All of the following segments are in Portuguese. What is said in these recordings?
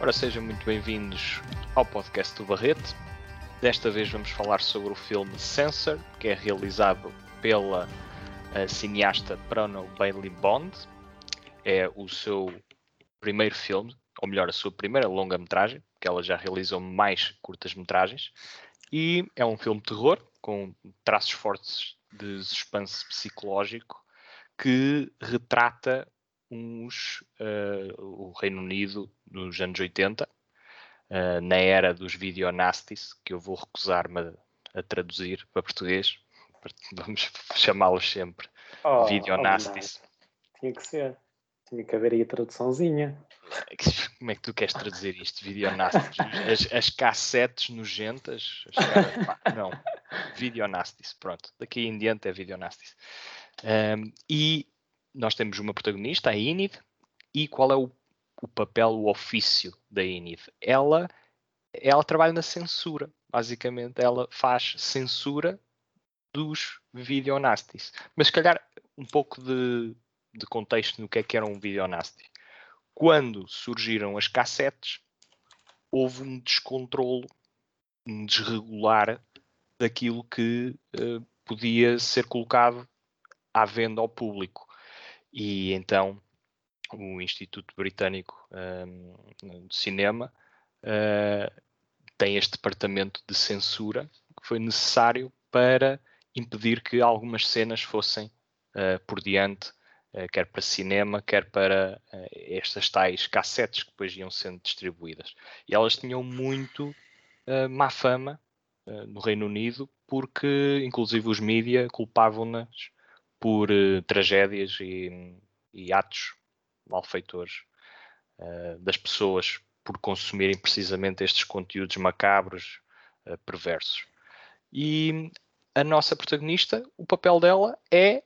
Ora, sejam muito bem-vindos ao podcast do Barrete. Desta vez vamos falar sobre o filme Censor, que é realizado pela uh, cineasta Prono Bailey Bond. É o seu primeiro filme, ou melhor, a sua primeira longa-metragem, que ela já realizou mais curtas-metragens. E é um filme de terror, com traços fortes de suspense psicológico, que retrata uns, uh, o Reino Unido nos anos 80, uh, eh, na era dos videonasties, que eu vou recusar-me a, a, traduzir para português, vamos chamá-los sempre oh, videonasties. Oh, Tinha que ser. Tinha que haver aí a traduçãozinha. Como é que tu queres traduzir isto? Videonasties? As, as cassetes nojentas? As, não. Videonasties. Pronto. Daqui em diante é videonasties. Um, e nós temos uma protagonista, a Enid, e qual é o, o papel, o ofício da Enid? Ela, ela trabalha na censura, basicamente. Ela faz censura dos videonasties. Mas se calhar um pouco de, de contexto no que é que era um videonasty. Quando surgiram as cassetes, houve um descontrolo, um desregular daquilo que uh, podia ser colocado à venda ao público. E então o Instituto Britânico um, de Cinema uh, tem este departamento de censura que foi necessário para impedir que algumas cenas fossem uh, por diante, uh, quer para cinema, quer para estas tais cassetes que depois iam sendo distribuídas. E elas tinham muito má fama no Reino Unido, porque inclusive os mídia culpavam-nas por uh, tragédias e, e, atos malfeitores uh, das pessoas por consumirem precisamente estes conteúdos macabros, uh, perversos. E a nossa protagonista, o papel dela é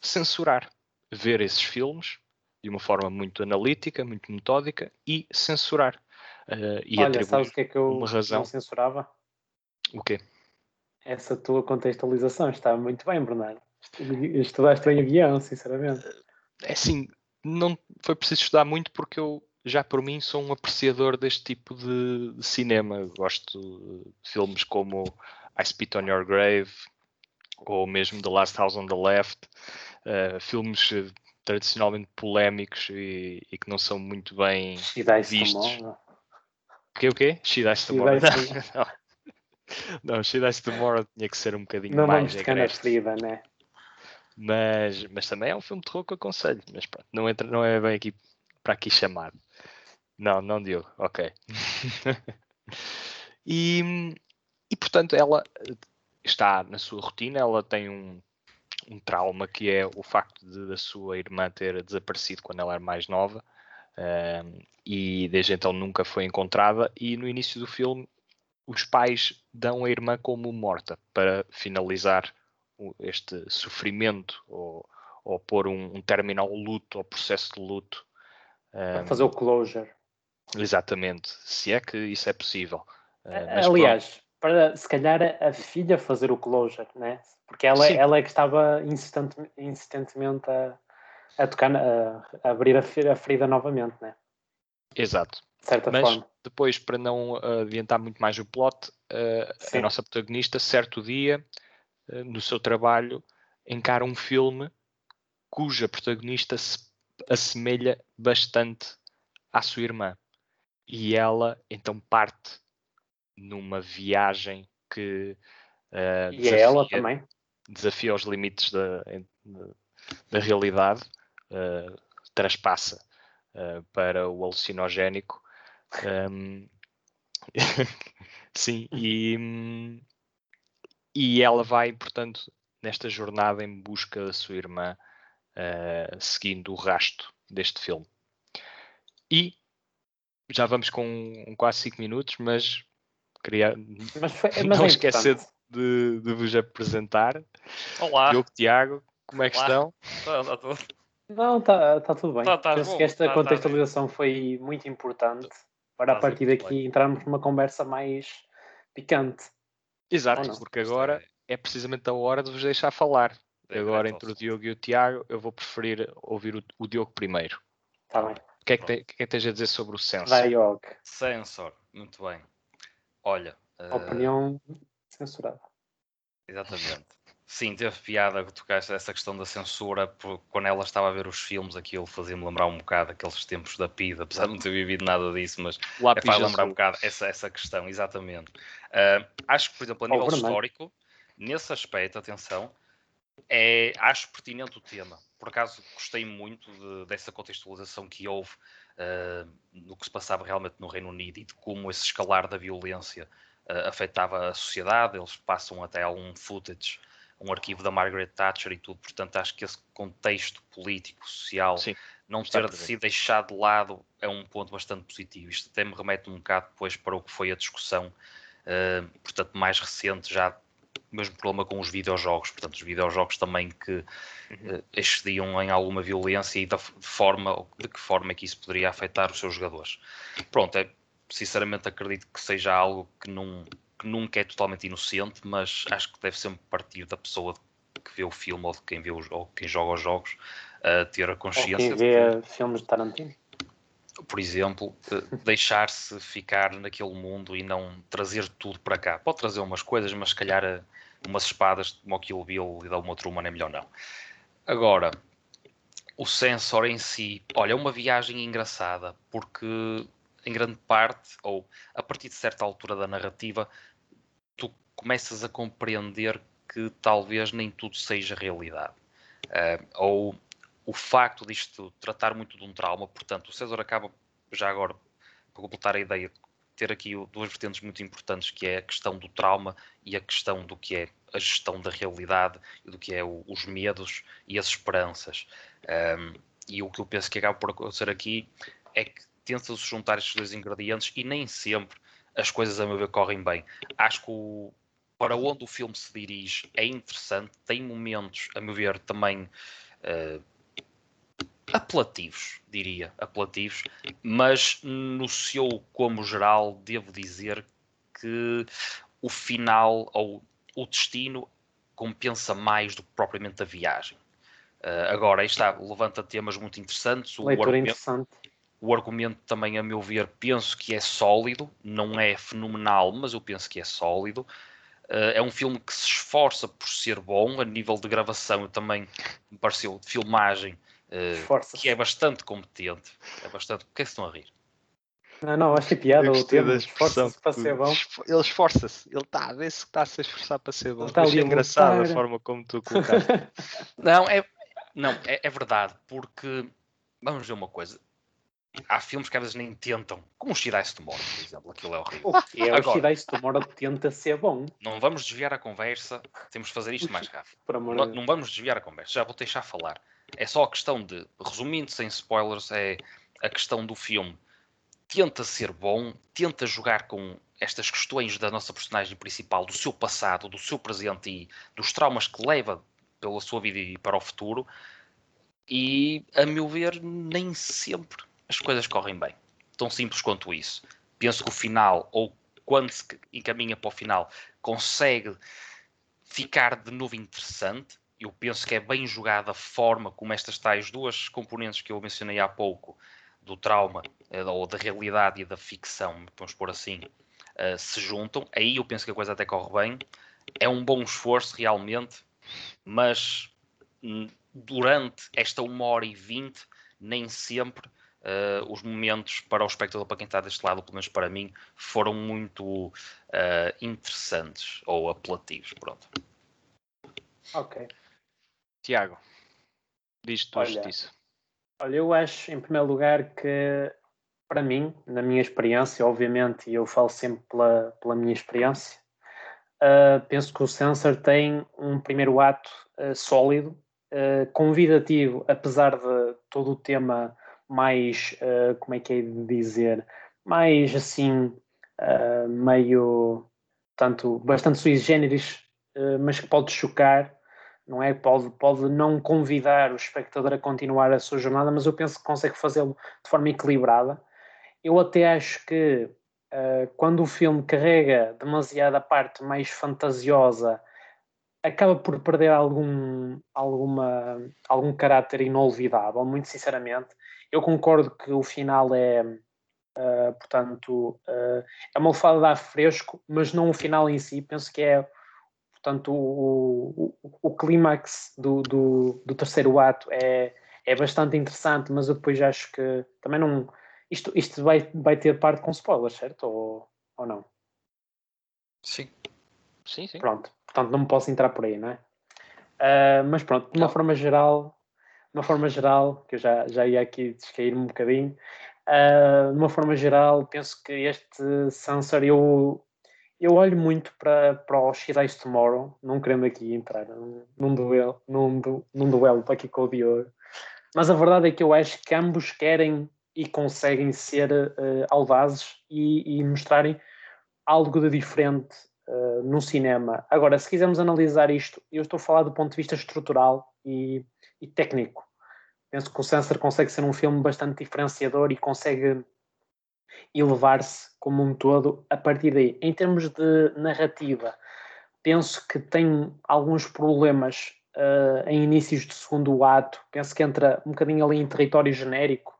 censurar, ver esses filmes de uma forma muito analítica, muito metódica e censurar. E Olha, sabes o que é que eu uma razão... não censurava? O quê? Essa tua contextualização está muito bem, Bernardo. Estudaste bem o guião, sinceramente. É assim, não foi preciso estudar muito porque eu já por mim sou um apreciador deste tipo de, de cinema. Gosto de filmes como I Spit on Your Grave ou mesmo The Last House on the Left, uh, filmes eh, tradicionalmente polémicos e, e, que não são muito bem She vistos. O que o quê? She Dies Tomorrow. Não, não, She Dies Tomorrow tinha que ser um bocadinho não mais vamos ficar na ferida, né? Mas, mas também é um filme de terror que eu aconselho. Mas pronto, não, entra, não é bem aqui para aqui chamado. Não, não Diogo, ok. e, e portanto ela está na sua rotina, ela tem um, um trauma que é o facto de a sua irmã ter desaparecido quando ela era mais nova um, e desde então nunca foi encontrada e no início do filme os pais dão a irmã como morta para finalizar este sofrimento ou, ou pôr um, um término ao luto, ao processo de luto. Um, fazer o closure. Exatamente, se é que isso é possível. Uh, Aliás, pronto. para se calhar a filha fazer o closure, né? porque ela, ela é que estava insistente, insistentemente a, a tocar, a, a abrir a, a ferida novamente, né? Exato. De certa Mas forma. depois, para não adiantar muito mais o plot, uh, a nossa protagonista, certo dia, no seu trabalho, encara um filme cuja protagonista se assemelha bastante à sua irmã. E ela então parte numa viagem que uh, e desafia, ela também desafia os limites da, da realidade, uh, traspassa uh, para o alucinogénico. Um, sim, e, hum, e ela vai, portanto, nesta jornada em busca da sua irmã, uh, seguindo o rasto deste filme. E já vamos com quase 5 minutos, mas queria mas foi, mas não é esquecer de, de, vos apresentar. Olá. Diogo Tiago, como é que Olá. estão? Está, está tudo. Não, está, está tudo bem. Tá, tá Penso bom. que esta tá, tá contextualização foi muito importante para a partir daqui entrarmos numa conversa mais picante. Exato, porque agora é precisamente a hora de vos deixar falar. Agora entre o Diogo e o Tiago, eu vou preferir ouvir o, o Diogo primeiro. Está bem. que é que, te, que, é que tens a dizer sobre o sensor? Vai, Sensor, muito bem. Olha. Opinião uh... censurada. Exatamente. Sim, teve piada que tocaste essa questão da censura, porque quando ela estava a ver os filmes, aquilo fazia-me lembrar um bocado aqueles tempos da PIDA, apesar de não ter vivido nada disso, mas é para lembrar um bocado essa, essa questão, exatamente. Uh, acho que, por exemplo, a nível oh, histórico, nesse aspecto, atenção, é, acho pertinente o tema. Por acaso, gostei muito de, dessa contextualização que houve uh, no que se passava realmente no Reino Unido e de como esse escalar da violência uh, afetava a sociedade. Eles passam até algum footage um arquivo da Margaret Thatcher e tudo, portanto acho que esse contexto político, social, Sim, não ter sido deixado de lado é um ponto bastante positivo. Isto até me remete um bocado depois para o que foi a discussão, uh, portanto, mais recente, já mesmo problema com os videojogos, portanto, os videojogos também que uhum. uh, excediam em alguma violência e da forma, de que forma é que isso poderia afetar os seus jogadores. Pronto, é, sinceramente acredito que seja algo que não que nunca é totalmente inocente, mas acho que deve sempre partir da pessoa que vê o filme ou de quem, vê os, ou quem joga os jogos a ter a consciência. Ou quem vê que, filmes de Tarantino. Por exemplo, deixar-se ficar naquele mundo e não trazer tudo para cá. Pode trazer umas coisas, mas se calhar eh, umas espadas como o Kill Bill e da uma outra humana é melhor não. Agora, o sensor em si, olha, é uma viagem engraçada, porque em grande parte, ou a partir de certa altura da narrativa, tu começas a compreender que talvez nem tudo seja realidade. Uh, ou o facto disto tratar muito de um trauma, portanto, o César acaba, já agora, para completar a ideia, ter aqui duas vertentes muito importantes, que é a questão do trauma e a questão do que é a gestão da realidade do que é o, os medos e as esperanças. Um, e o que eu penso que acaba por acontecer aqui é que tenta-se juntar estes dois ingredientes e nem sempre as coisas, a meu ver, correm bem. Acho que o, para onde o filme se dirige é interessante, tem momentos, a meu ver, também uh, apelativos, diria, apelativos, mas no seu como geral, devo dizer que o final ou o destino compensa mais do que propriamente a viagem. Uh, agora, aí está, levanta temas muito interessantes. O Leitura argumento, interessante. O argumento também, a meu ver, penso que é sólido, não é fenomenal, mas eu penso que é sólido. Uh, é um filme que se esforça por ser bom, a nível de gravação também me pareceu, de filmagem, uh, que é bastante competente. É bastante. Por que é que estão a rir? Não, não, acho que é piada o termo. Esforça-se para ser bom. Ele esforça-se, ele está a ver se está a se esforçar para ser bom. Está ali engraçado a forma como tu colocaste. não, é, não é, é verdade, porque vamos ver uma coisa há filmes que às vezes nem tentam, como o Shirais Tomorrow, por exemplo, aquilo é horrível. O é, Agora, o Shirais Tomorrow tenta ser bom. Não vamos desviar a conversa, temos de fazer isto mais rápido. Não, não, vamos desviar a conversa, já vou deixar falar. É só a questão de, resumindo sem spoilers, é a questão do filme. Tenta ser bom, tenta jogar com estas questões da nossa personagem principal, do seu passado, do seu presente e dos traumas que leva pela sua vida e para o futuro. E, a meu ver, nem sempre as coisas correm bem. Tão simples quanto isso. Penso que o final, ou quando se encaminha para o final, consegue ficar de novo interessante. Eu penso que é bem jogada a forma como estas tais duas componentes que eu mencionei há pouco, do trauma, eh, ou da realidade e da ficção, vamos pôr assim, uh, se juntam. Aí eu penso que a coisa até corre bem. É um bom esforço realmente, mas hum, durante esta uma hora e vinte, nem sempre uh, os momentos para o espectador, para quem está deste lado, pelo menos para mim, foram muito uh, interessantes ou apelativos. Pronto. Ok. Tiago, diz tu olha, justiça. Olha, eu acho, em primeiro lugar, que para mim, na minha experiência, obviamente, e eu falo sempre pela, pela minha experiência, uh, penso que o Sensor tem um primeiro ato uh, sólido, uh, convidativo, apesar de todo o tema mais, uh, como é que é de dizer, mais assim, uh, meio, tanto, bastante sui generis, uh, mas que pode chocar, não é? Pode, pode não convidar o espectador a continuar a sua jornada, mas eu penso que consegue fazê-lo de forma equilibrada. Eu até acho que quando o filme carrega demasiada parte mais fantasiosa, acaba por perder algum, alguma, algum caráter inolvidável, muito sinceramente. Eu concordo que o final é, uh, portanto, uh, é uma lefada de ar fresco, mas não o final em si. Penso que é, portanto, o, o, o clímax do, do, do, terceiro ato é, é bastante interessante, mas eu depois acho que também não. Isto, isto vai, vai ter parte com spoilers, certo? Ou, ou não? Sim. Sim, sim. Pronto. Portanto, não me posso entrar por aí, não é? Uh, mas pronto, de uma não. forma geral, de uma forma geral, que eu já, já ia aqui descair-me um bocadinho, uh, de uma forma geral, penso que este Sansar, eu, eu olho muito para, para o She Dies Tomorrow, não querendo aqui entrar num, duelo, num, num duelo para aqui com o Diogo, mas a verdade é que eu acho que ambos querem e conseguem ser uh, audazes e, e mostrarem algo de diferente uh, no cinema. Agora, se quisermos analisar isto, eu estou a falar do ponto de vista estrutural e, e técnico. Penso que o Sensor consegue ser um filme bastante diferenciador e consegue elevar-se como um todo a partir daí. Em termos de narrativa, penso que tem alguns problemas uh, em inícios de segundo ato. Penso que entra um bocadinho ali em território genérico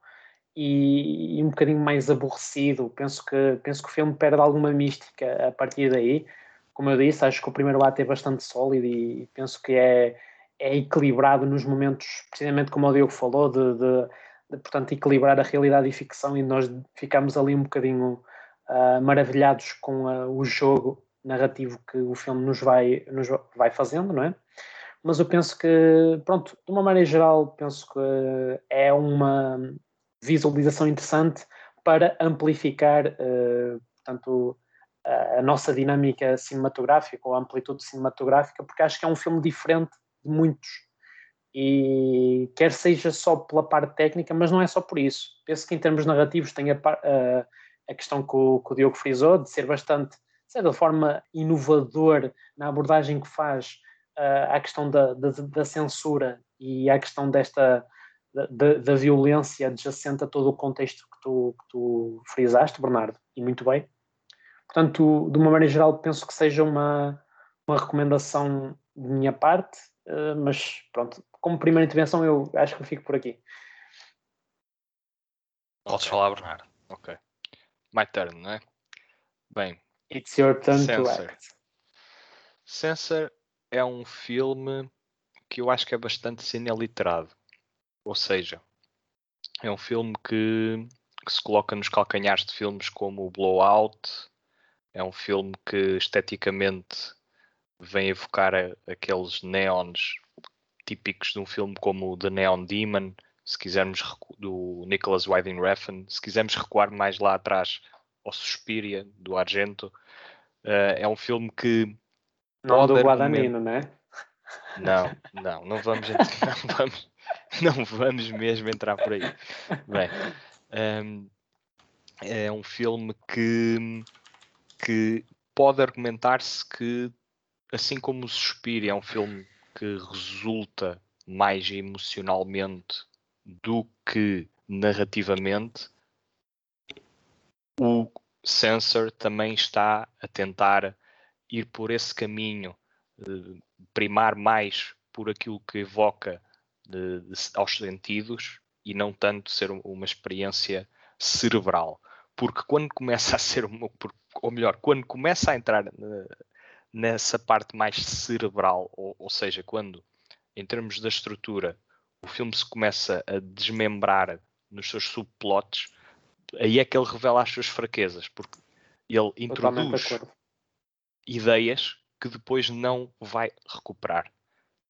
e, e, um bocadinho mais aborrecido. Penso que, penso que o filme perde alguma mística a partir daí. Como eu disse, acho que o primeiro ato é bastante sólido e penso que é, é equilibrado nos momentos, precisamente como o Diogo falou, de, de, de portanto, equilibrar a realidade e ficção e nós ficamos ali um bocadinho uh, maravilhados com uh, o jogo narrativo que o filme nos vai, nos vai fazendo, não é? Mas eu penso que, pronto, de uma maneira geral, penso que é uma, visualização interessante para amplificar, uh, portanto, a nossa dinâmica cinematográfica ou a amplitude cinematográfica, porque acho que é um filme diferente de muitos. E quer seja só pela parte técnica, mas não é só por isso. Penso que em termos narrativos tem a, a, a questão que o, que o Diogo frisou, de ser bastante, de certa forma, inovador na abordagem que faz uh, à questão da, da, da, censura e à questão desta da, da, violência adjacente a todo o contexto que tu, que tu frisaste, Bernardo, e muito bem. Portanto, de uma maneira geral, penso que seja uma, uma recomendação de minha parte, uh, mas pronto, como primeira intervenção, eu acho que eu fico por aqui. Podes falar, Bernardo. Ok. My turn, não é? Bem. It's your turn Sensor. to act. Sensor é um filme que eu acho que é bastante cineliterado. Ou seja, é um filme que, que se coloca nos calcanhares de filmes como o Blowout. É um filme que esteticamente vem evocar a, aqueles neons típicos de um filme como The Neon Demon, se quisermos do Nicholas Winding Refn, se quisermos recuar mais lá atrás ao Suspiria do Argento, uh, é um filme que não do Guadagnino, né? Não, não, não vamos, não vamos, não vamos mesmo entrar por aí. Bem, um, é um filme que, que pode argumentar-se que, assim como o Suspiro é um filme que resulta mais emocionalmente do que narrativamente, o Sensor também está a tentar ir por esse caminho, primar mais por aquilo que evoca de, de, aos sentidos e não tanto ser uma experiência cerebral. Porque quando começa a ser uma, ou melhor, quando começa a entrar nessa parte mais cerebral, ou, ou seja, quando em termos da estrutura o filme se começa a desmembrar nos seus subplots, aí é que ele revela as suas fraquezas, porque ele introduz ideias que depois não vai recuperar.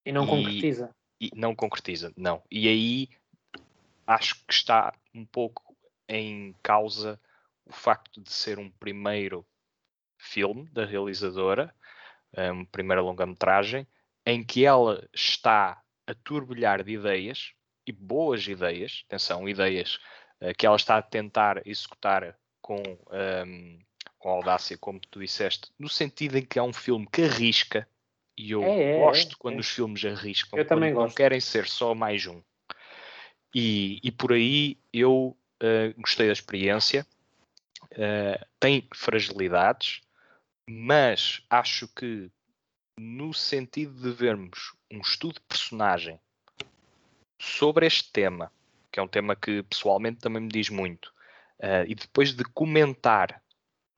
E não e, concretiza e não concretiza, não. E aí acho que está um pouco em causa o facto de ser um primeiro filme da realizadora, uma primeira longa-metragem, em que ela está a turbilhar de ideias e boas ideias, atenção, ideias uh, que ela está a tentar executar com, um, com audácia, como tu disseste, no sentido em que é um filme que arrisca, e eu é, é, gosto é, quando os filmes arriscam, eu também não querem ser só mais um. E, e por aí eu uh, gostei da experiência. Uh, tem fragilidades, mas acho que no sentido de vermos um estudo de personagem sobre este tema, que é um tema que pessoalmente também me diz muito, uh, e depois de comentar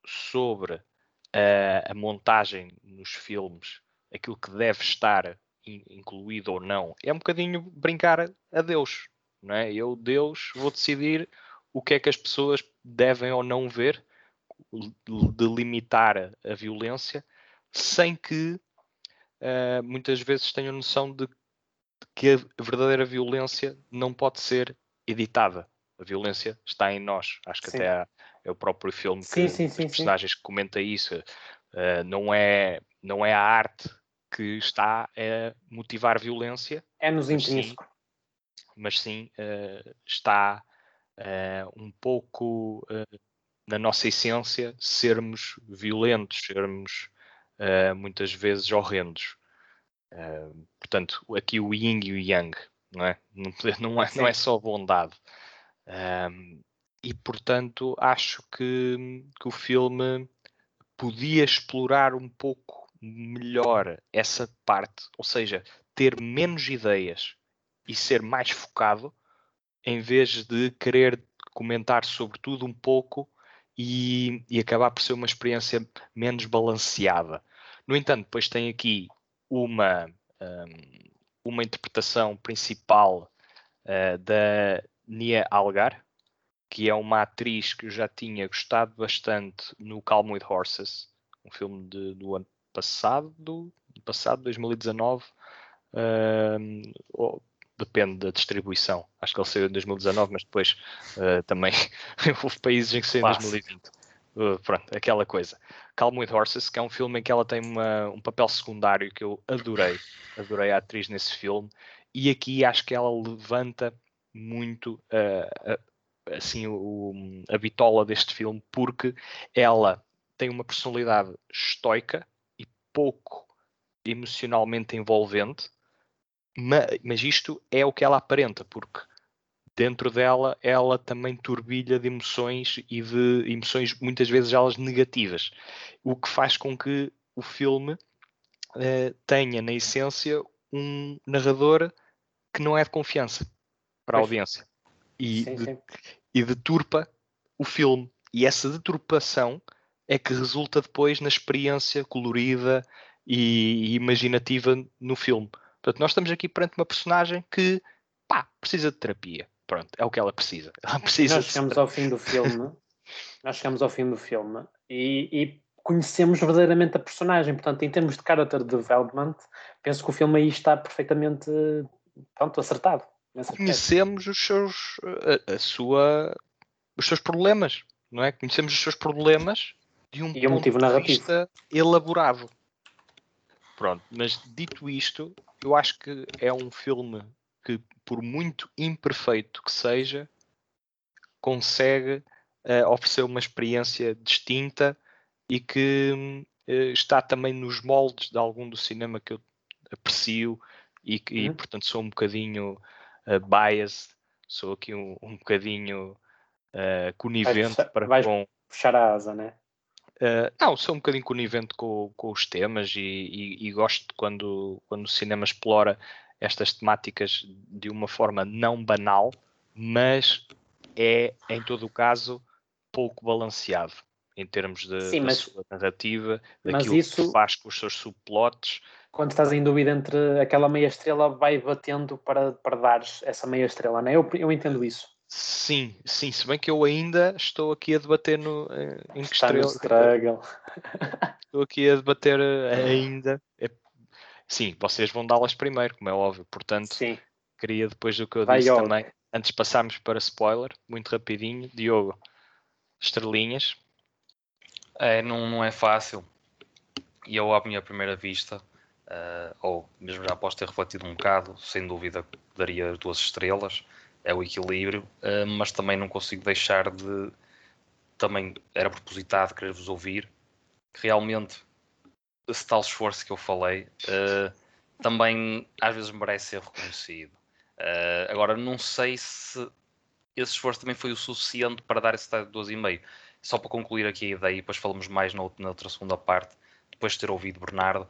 sobre uh, a montagem nos filmes, aquilo que deve estar incluído ou não, é um bocadinho brincar a Deus. Não é? Eu, Deus, vou decidir o que é que as pessoas devem ou não ver, de limitar a violência, sem que uh, muitas vezes tenham noção de que a verdadeira violência não pode ser editada. A violência está em nós. Acho que sim. até há, é o próprio filme que sim, sim, sim, personagens que comenta isso. Uh, não, é, não é a arte que está a motivar violência. É nos intrínseco. Mas sim, uh, está uh, um pouco na nossa essência sermos violentos, sermos muitas vezes horrendos. Uh, portanto, aqui o yin e o yang, não é? Não, não, é, não é só bondade. Uh, e, portanto, acho que, que o filme podia explorar um pouco melhor essa parte, ou seja, ter menos ideias e ser mais focado, em vez de querer comentar sobre tudo um pouco e, e acabar por ser uma experiência menos balanceada. No entanto, depois tem aqui uma, um, uma interpretação principal uh, da Nia Algar, que é uma atriz que eu já tinha gostado bastante no Calm with Horses, um filme de, do ano passado, do passado, 2019, um, ou, depende da distribuição. Acho que ele saiu em 2019, mas depois uh, também houve países em que saiu em 2020. Uh, pronto, aquela coisa. Calm with Horses, que é um filme em que ela tem uma, um papel secundário que eu adorei. Adorei a atriz nesse filme. E aqui acho que ela levanta muito uh, uh, assim, o, a bitola deste filme, porque ela tem uma personalidade estoica pouco emocionalmente envolvente, mas, isto é o que ela aparenta, porque dentro dela ela também turbilha de emoções e de emoções muitas vezes elas negativas, o que faz com que o filme uh, tenha na essência um narrador que não é de confiança para a audiência. E, sim, sim. e deturpa o filme. E essa deturpação é que resulta depois na experiência colorida e, e imaginativa no filme. Portanto, nós estamos aqui perante uma personagem que pá, precisa de terapia Pronto, é o que ela precisa. Ela precisa nós chegamos ao fim do filme, nós chegamos ao fim do filme e, e, conhecemos verdadeiramente a personagem. Portanto, em termos de character development, penso que o filme aí está perfeitamente pronto, acertado. Conhecemos os seus, a, a, sua, os seus problemas, não é? Conhecemos os seus problemas de um e ponto motivo de vista elaborado. Pronto, mas dito isto, eu acho que é um filme que, por muito imperfeito que seja, consegue uh, oferecer uma experiência distinta e que uh, está também nos moldes de algum do cinema que eu aprecio e, que, uhum. e portanto sou um bocadinho uh, biased, sou aqui um, um bocadinho uh, conivente vais, para vais com puxar a asa, né? Uh, não, sou um bocadinho conivente com, com os temas e, e, e, gosto quando, quando o cinema explora estas temáticas de uma forma não banal, mas é, em todo o caso, pouco balanceado em termos de, Sim, mas, da sua narrativa, daquilo isso, que faz com os seus subplots. Quando estás em dúvida entre aquela meia estrela, vai batendo para, para dar essa meia estrela, não é? Eu, eu entendo isso. Sim, sim, se bem que eu ainda estou aqui a debater no, eh, em que Está estrela. Estou aqui a debater eh, ainda. É Sim, vocês vão dá-las primeiro, como é óbvio. Portanto, Sim. queria depois do que eu Vai disse também, antes de passarmos para spoiler, muito rapidinho, Diogo, estrelinhas. É, não, não é fácil. E eu, à minha primeira vista, uh, ou mesmo já após ter refletido um bocado, sem dúvida daria duas estrelas. É o equilíbrio, uh, mas também não consigo deixar de. Também era propositado querer-vos ouvir. Que realmente esse tal esforço que eu falei uh, também às vezes merece ser reconhecido. Uh, agora, não sei se esse esforço também foi o suficiente para dar esse 2,5. Só para concluir aqui a ideia, e depois falamos mais na outra, segunda parte, depois de ter ouvido Bernardo,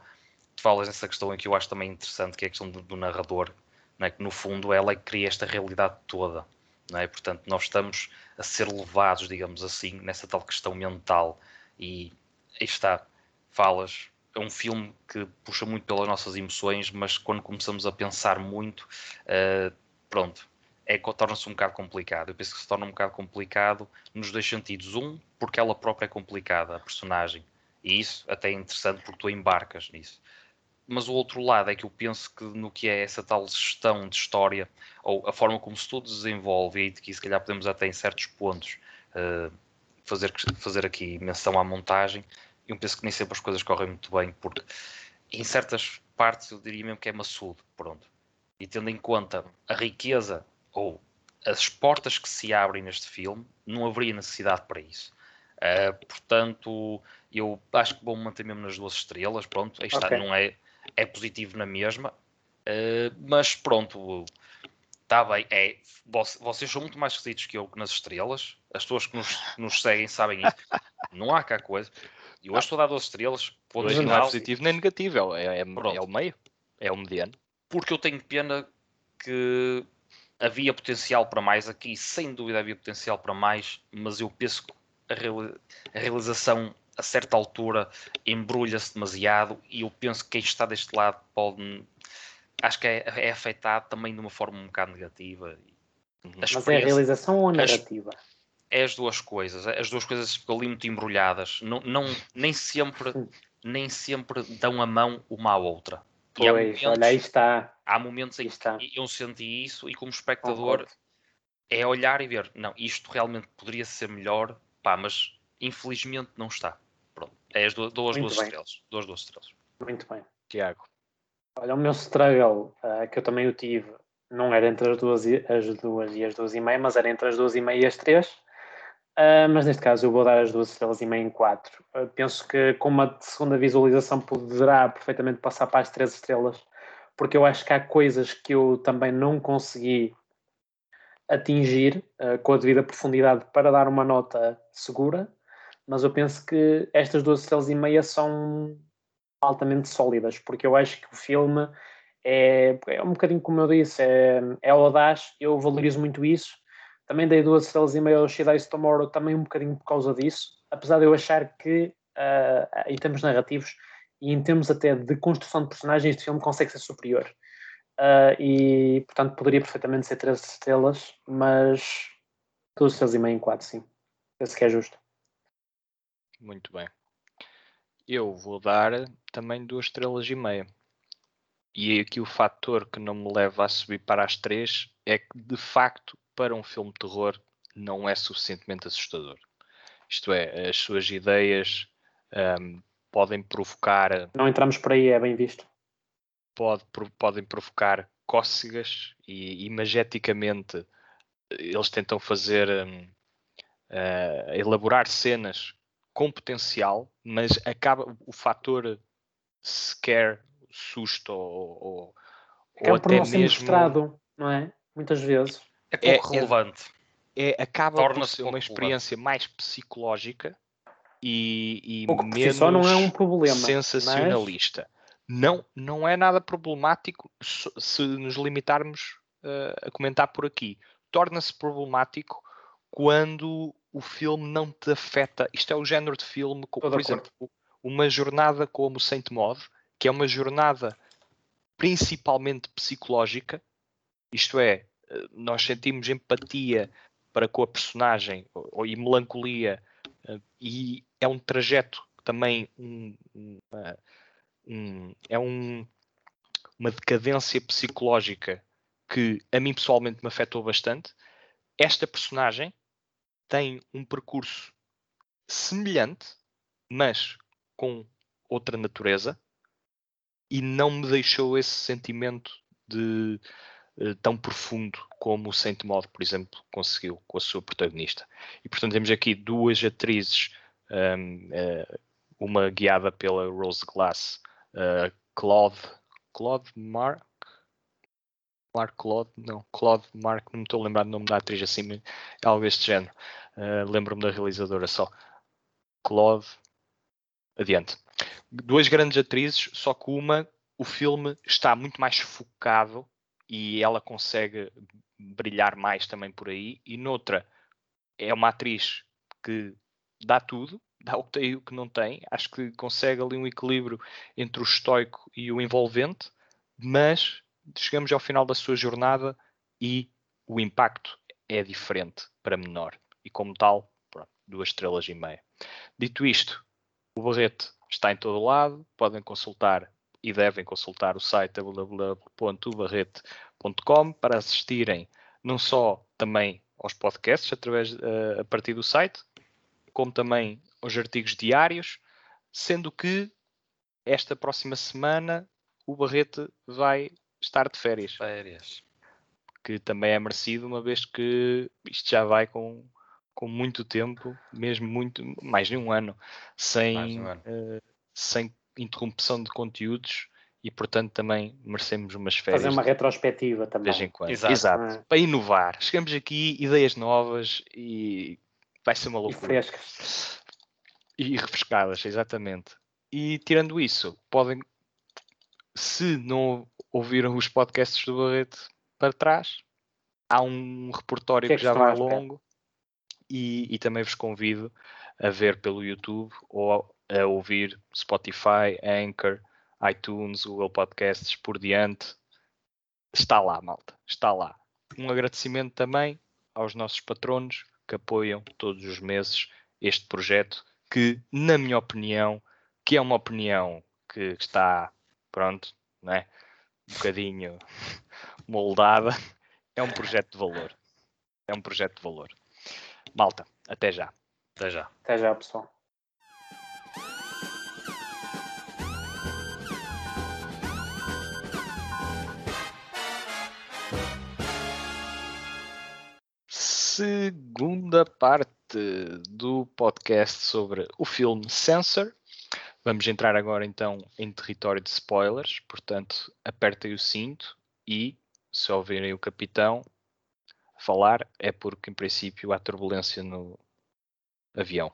tu falas nessa questão que eu acho também interessante, que é a questão do, do narrador, né? que no fundo ela é que cria esta realidade toda. É? Portanto, nós estamos a ser levados, digamos assim, nessa tal questão mental. E aí está, falas, é um filme que puxa muito pelas nossas emoções, mas quando começamos a pensar muito, uh, pronto, é, torna-se um bocado complicado. Eu penso que se torna um bocado complicado nos dois sentidos. Um, porque ela própria é complicada, a personagem. E isso até é interessante porque tu embarcas nisso. Mas o outro lado é que eu penso que no que é essa tal gestão de história, ou a forma como se tudo desenvolve, e de que se calhar podemos até em certos pontos uh, fazer, fazer aqui menção à montagem, eu penso que nem sempre as coisas correm muito bem, porque em certas partes eu diria mesmo que é maçudo, pronto. E tendo em conta a riqueza ou as portas que se abrem neste filme, não haveria necessidade para isso. Uh, portanto, eu acho que vou manter mesmo nas duas estrelas. Pronto, aí está, okay. não é, é positivo na mesma, uh, mas pronto, está bem. É, vocês são muito mais esquisitos que eu nas estrelas. As pessoas que nos, nos seguem sabem isso. Não há cá coisa. E hoje estou a dar duas estrelas. Ponto não é positivo nem negativo, é, é, é o meio, é o mediano. Porque eu tenho pena que havia potencial para mais aqui, sem dúvida havia potencial para mais, mas eu penso que a, realização a certa altura embrulha-se demasiado e eu penso que quem está deste lado pode acho que é, é afetado também de uma forma um bocado negativa. Mas é a realização ou a narrativa? As, é as duas coisas, as duas coisas ali muito embrulhadas, não, não, nem sempre nem sempre dão a mão uma à outra. Pois, há momentos, olha, aí está. Há momentos em que eu senti isso e como espectador é olhar e ver, não, isto realmente poderia ser melhor, pá, mas infelizmente não está. É as duas, duas, duas estrelas. Duas, duas estrelas. Muito bem. Tiago. Olha, o meu struggle, uh, que eu também o tive, não era entre as duas, as duas e as duas e meia, mas era entre as duas e meia e as três. Uh, mas neste caso eu vou dar as duas estrelas e meia em quatro. Uh, penso que com uma segunda visualização poderá perfeitamente passar para as três estrelas, porque eu acho que há coisas que eu também não consegui atingir uh, com a devida profundidade para dar uma nota segura, mas eu penso que estas duas estrelas e meia são altamente sólidas, porque eu acho que o filme é, é um bocadinho como eu disse, é, é audaz, eu valorizo muito isso também dei duas estrelas e meia ao Dies Tomorrow, também um bocadinho por causa disso, apesar de eu achar que, uh, em termos narrativos e em termos até de construção de personagens, este filme consegue ser superior. Uh, e, portanto, poderia perfeitamente ser três estrelas, mas duas estrelas e meia em quatro, sim. Esse que é justo. Muito bem. Eu vou dar também duas estrelas e meia. E aqui o fator que não me leva a subir para as três é que, de facto, para um filme de terror não é suficientemente assustador. Isto é, as suas ideias um, podem provocar. Não entramos por aí, é bem visto. Pode, podem provocar cócegas e imageticamente eles tentam fazer um, uh, elaborar cenas com potencial, mas acaba o fator sequer susto ou, ou, ou até mesmo mostrado, não é? Muitas vezes é pouco é, é relevante. É, é acaba por ser uma experiência relevante. mais psicológica e, e menos só não é um problema, sensacionalista. Mas... Não, não é nada problemático se nos limitarmos uh, a comentar por aqui. Torna-se problemático quando o filme não te afeta. Isto é o género de filme, como, por exemplo, uma jornada como Saint Maud, que é uma jornada principalmente psicológica, isto é, nós sentimos empatia para com a personagem ou, e melancolia eh, e é um trajeto também um, uma, um, é um, uma decadência psicológica que a mim pessoalmente me afetou bastante. Esta personagem tem um percurso semelhante, mas com outra natureza, e não me deixou esse sentimento de eh, tão profundo como o Saint Maud, por exemplo, conseguiu com a sua protagonista. E portanto temos aqui duas atrizes, um, uh, eh, uma guiada pela Rose Glass, uh, Claude, Claude Mark, Mark Claude, não, Claude Mark, não me estou a lembrar do nome da atriz assim, algo deste género. Uh, Lembro-me da realizadora só. Claude, adiante. duas grandes atrizes, só que uma, o filme está muito mais focado e ela consegue brilhar mais também por aí, e noutra é uma atriz que dá tudo, dá o que tem e o que não tem, acho que consegue ali um equilíbrio entre o estoico e o envolvente, mas chegamos ao final da sua jornada e o impacto é diferente para menor, e como tal, pronto, duas estrelas e meia. Dito isto, o Barreto está em todo lado, podem consultar e devem consultar o site www.ubarrete.com para assistirem não só também aos podcasts através uh, a partir do site, como também aos artigos diários, sendo que esta próxima semana o Barrete vai estar de férias. Férias. Que também é merecido, uma vez que isto já vai com, com muito tempo, mesmo muito, mais de um ano, sem, um ano. Uh, sem interrupção de conteúdos e portanto também merecemos umas férias. Fazer uma retrospectiva também. De vez em quando. Exato. Exato. Ah. Para inovar. Chegamos aqui, ideias novas e vai ser uma loucura. E frescas. E refrescadas, exatamente. E tirando isso, podem, se não ouviram os podcasts do Barreto para trás, há um repertório que, é que, que já vai longo e, e também vos convido a ver pelo YouTube ou a ouvir Spotify, Anchor, iTunes, Google Podcasts por diante. Está lá, malta, está lá. Um agradecimento também aos nossos patronos que apoiam todos os meses este projeto, que, na minha opinião, que é uma opinião que está, pronto, né, um bocadinho moldada, é um projeto de valor. É um projeto de valor. Malta, até já. Até já. Até já, pessoal. segunda parte do podcast sobre o filme Sensor. Vamos entrar agora então em território de spoilers, portanto, apertem o cinto e, se ouvirem o capitão falar, é porque em princípio há turbulência no avião.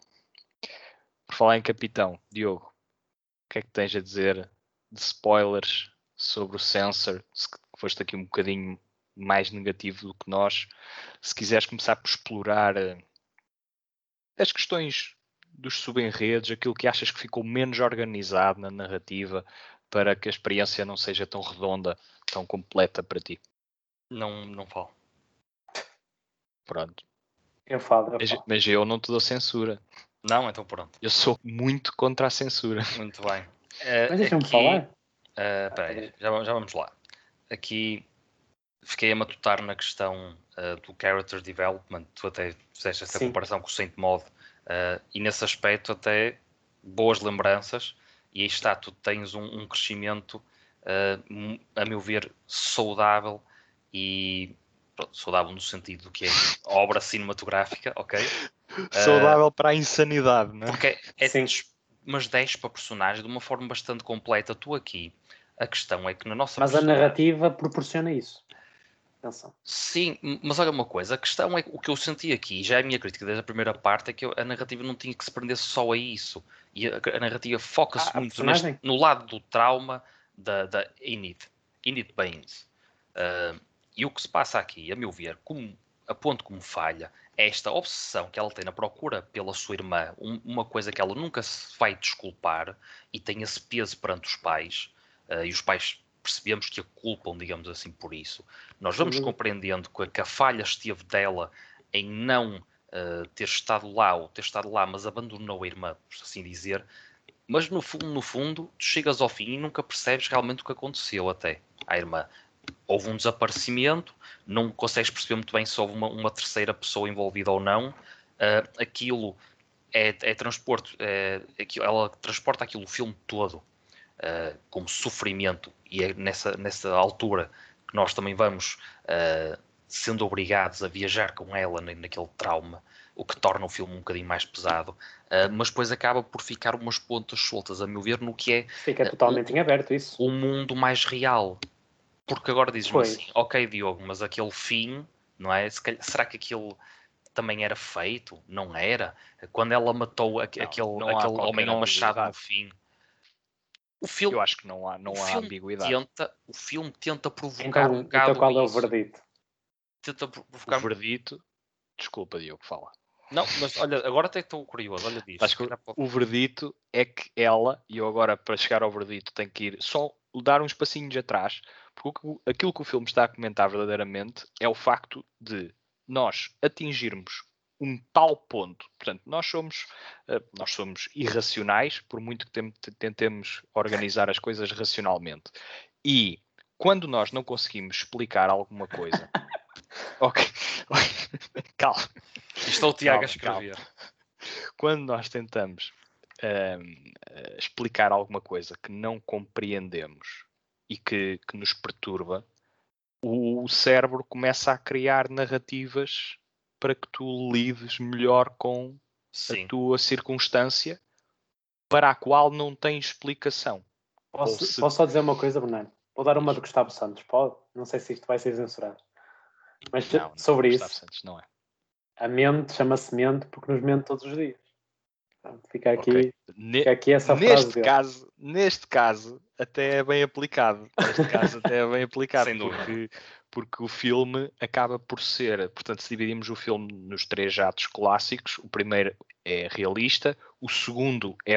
Por falar em capitão, Diogo, o que é que tens a dizer de spoilers sobre o Sensor? Se foste aqui um bocadinho mais negativo do que nós. Se quiseres começar por explorar uh, as questões dos subenredos, aquilo que achas que ficou menos organizado na narrativa para que a experiência não seja tão redonda, tão completa para ti. Não, não falo. Pronto. Eu falo, eu mas, falo. mas eu não te dou censura. Não, então pronto. Eu sou muito contra a censura. Muito bem. Uh, mas deixa-me falar. Uh, peraí, já, já vamos lá. Aqui fiquei a matutar na questão uh, do character development. Tu até fizeste essa Sim. comparação com o Saint Mod, uh, e nesse aspecto, até boas lembranças. E aí está, tu tens um, um crescimento, uh, a meu ver, saudável e pronto, saudável no sentido do que é obra cinematográfica, ok? Saudável para a insanidade, não é? Porque é Sim. umas 10 para personagem de uma forma bastante completa. Tu aqui, a questão é que na nossa. Mas a narrativa proporciona isso atenção. Sim, mas olha uma coisa, a questão é o que eu senti aqui, já é a minha crítica desde a primeira parte, é que a narrativa não tinha que se prender só a isso. E a, a narrativa foca-se ah, muito neste, no lado do trauma da, da Enid, Enid Baines. Uh, e o que se passa aqui, a meu ver, como, a ponto como falha, é esta obsessão que ela tem na procura pela sua irmã, um, uma coisa que ela nunca se vai desculpar e tem esse peso perante os pais, uh, e os pais percebemos que a culpam, digamos assim, por isso. Nós vamos uhum. compreendendo que, que, a falha esteve dela em não uh, ter estado lá, ou ter estado lá, mas abandonou a irmã, por assim dizer. Mas no fundo, no fundo, tu chegas ao fim e nunca percebes realmente o que aconteceu até à irmã. Houve um desaparecimento, não consegues perceber muito bem se houve uma, uma terceira pessoa envolvida ou não. Uh, aquilo é, é transporte, é, ela transporta aquilo o filme todo uh, como sofrimento, e é nessa, nessa altura que nós também vamos uh, sendo obrigados a viajar com ela naquele trauma, o que torna o filme um bocadinho mais pesado, uh, mas depois acaba por ficar umas pontas soltas, a meu ver, no que é. Fica totalmente uh, em aberto isso. O mundo mais real. Porque agora dizes-me assim, ok, Diogo, mas aquele fim, não é? será que aquilo também era feito? Não era? Quando ela matou não, aquele, não aquele homem ao machado no fim, O filme, eu acho que não há, não há ambiguidade. Tenta, o filme tenta provocar então, um bocado. Então qual é o verdito? Tenta provocar... O verdito. Desculpa, Diogo, fala. Não, mas olha, agora até estou curioso, olha disso. Acho que o verdito é que ela, e eu agora para chegar ao verdito tenho que ir só dar uns passinhos atrás, porque aquilo que o filme está a comentar verdadeiramente é o facto de nós atingirmos um tal ponto, portanto, nós somos, uh, nós somos irracionais, por muito que tentemos organizar as coisas racionalmente. E quando nós não conseguimos explicar alguma coisa, ok, calma. Estou o Tiago a escrever. Quando nós tentamos uh, explicar alguma coisa que não compreendemos e que, que nos perturba, o cérebro começa a criar narrativas para que tu lides melhor com Sim. a tua circunstância para a qual não tens explicação. Posso, se... posso só dizer uma coisa, Bernardo? Vou dar uma do Gustavo Santos, pode? Não sei se isto vai ser censurado. Mas não, sobre isso, Santos, não é. a mente chama-se mente porque nos mente todos os dias. Fica aqui, okay. fica aqui essa neste frase caso, Neste caso, até é bem aplicado. Neste caso, até é bem aplicado. Sem dúvida. Porque, porque o filme acaba por ser. Portanto, se dividimos o filme nos três atos clássicos, o primeiro é realista, o segundo é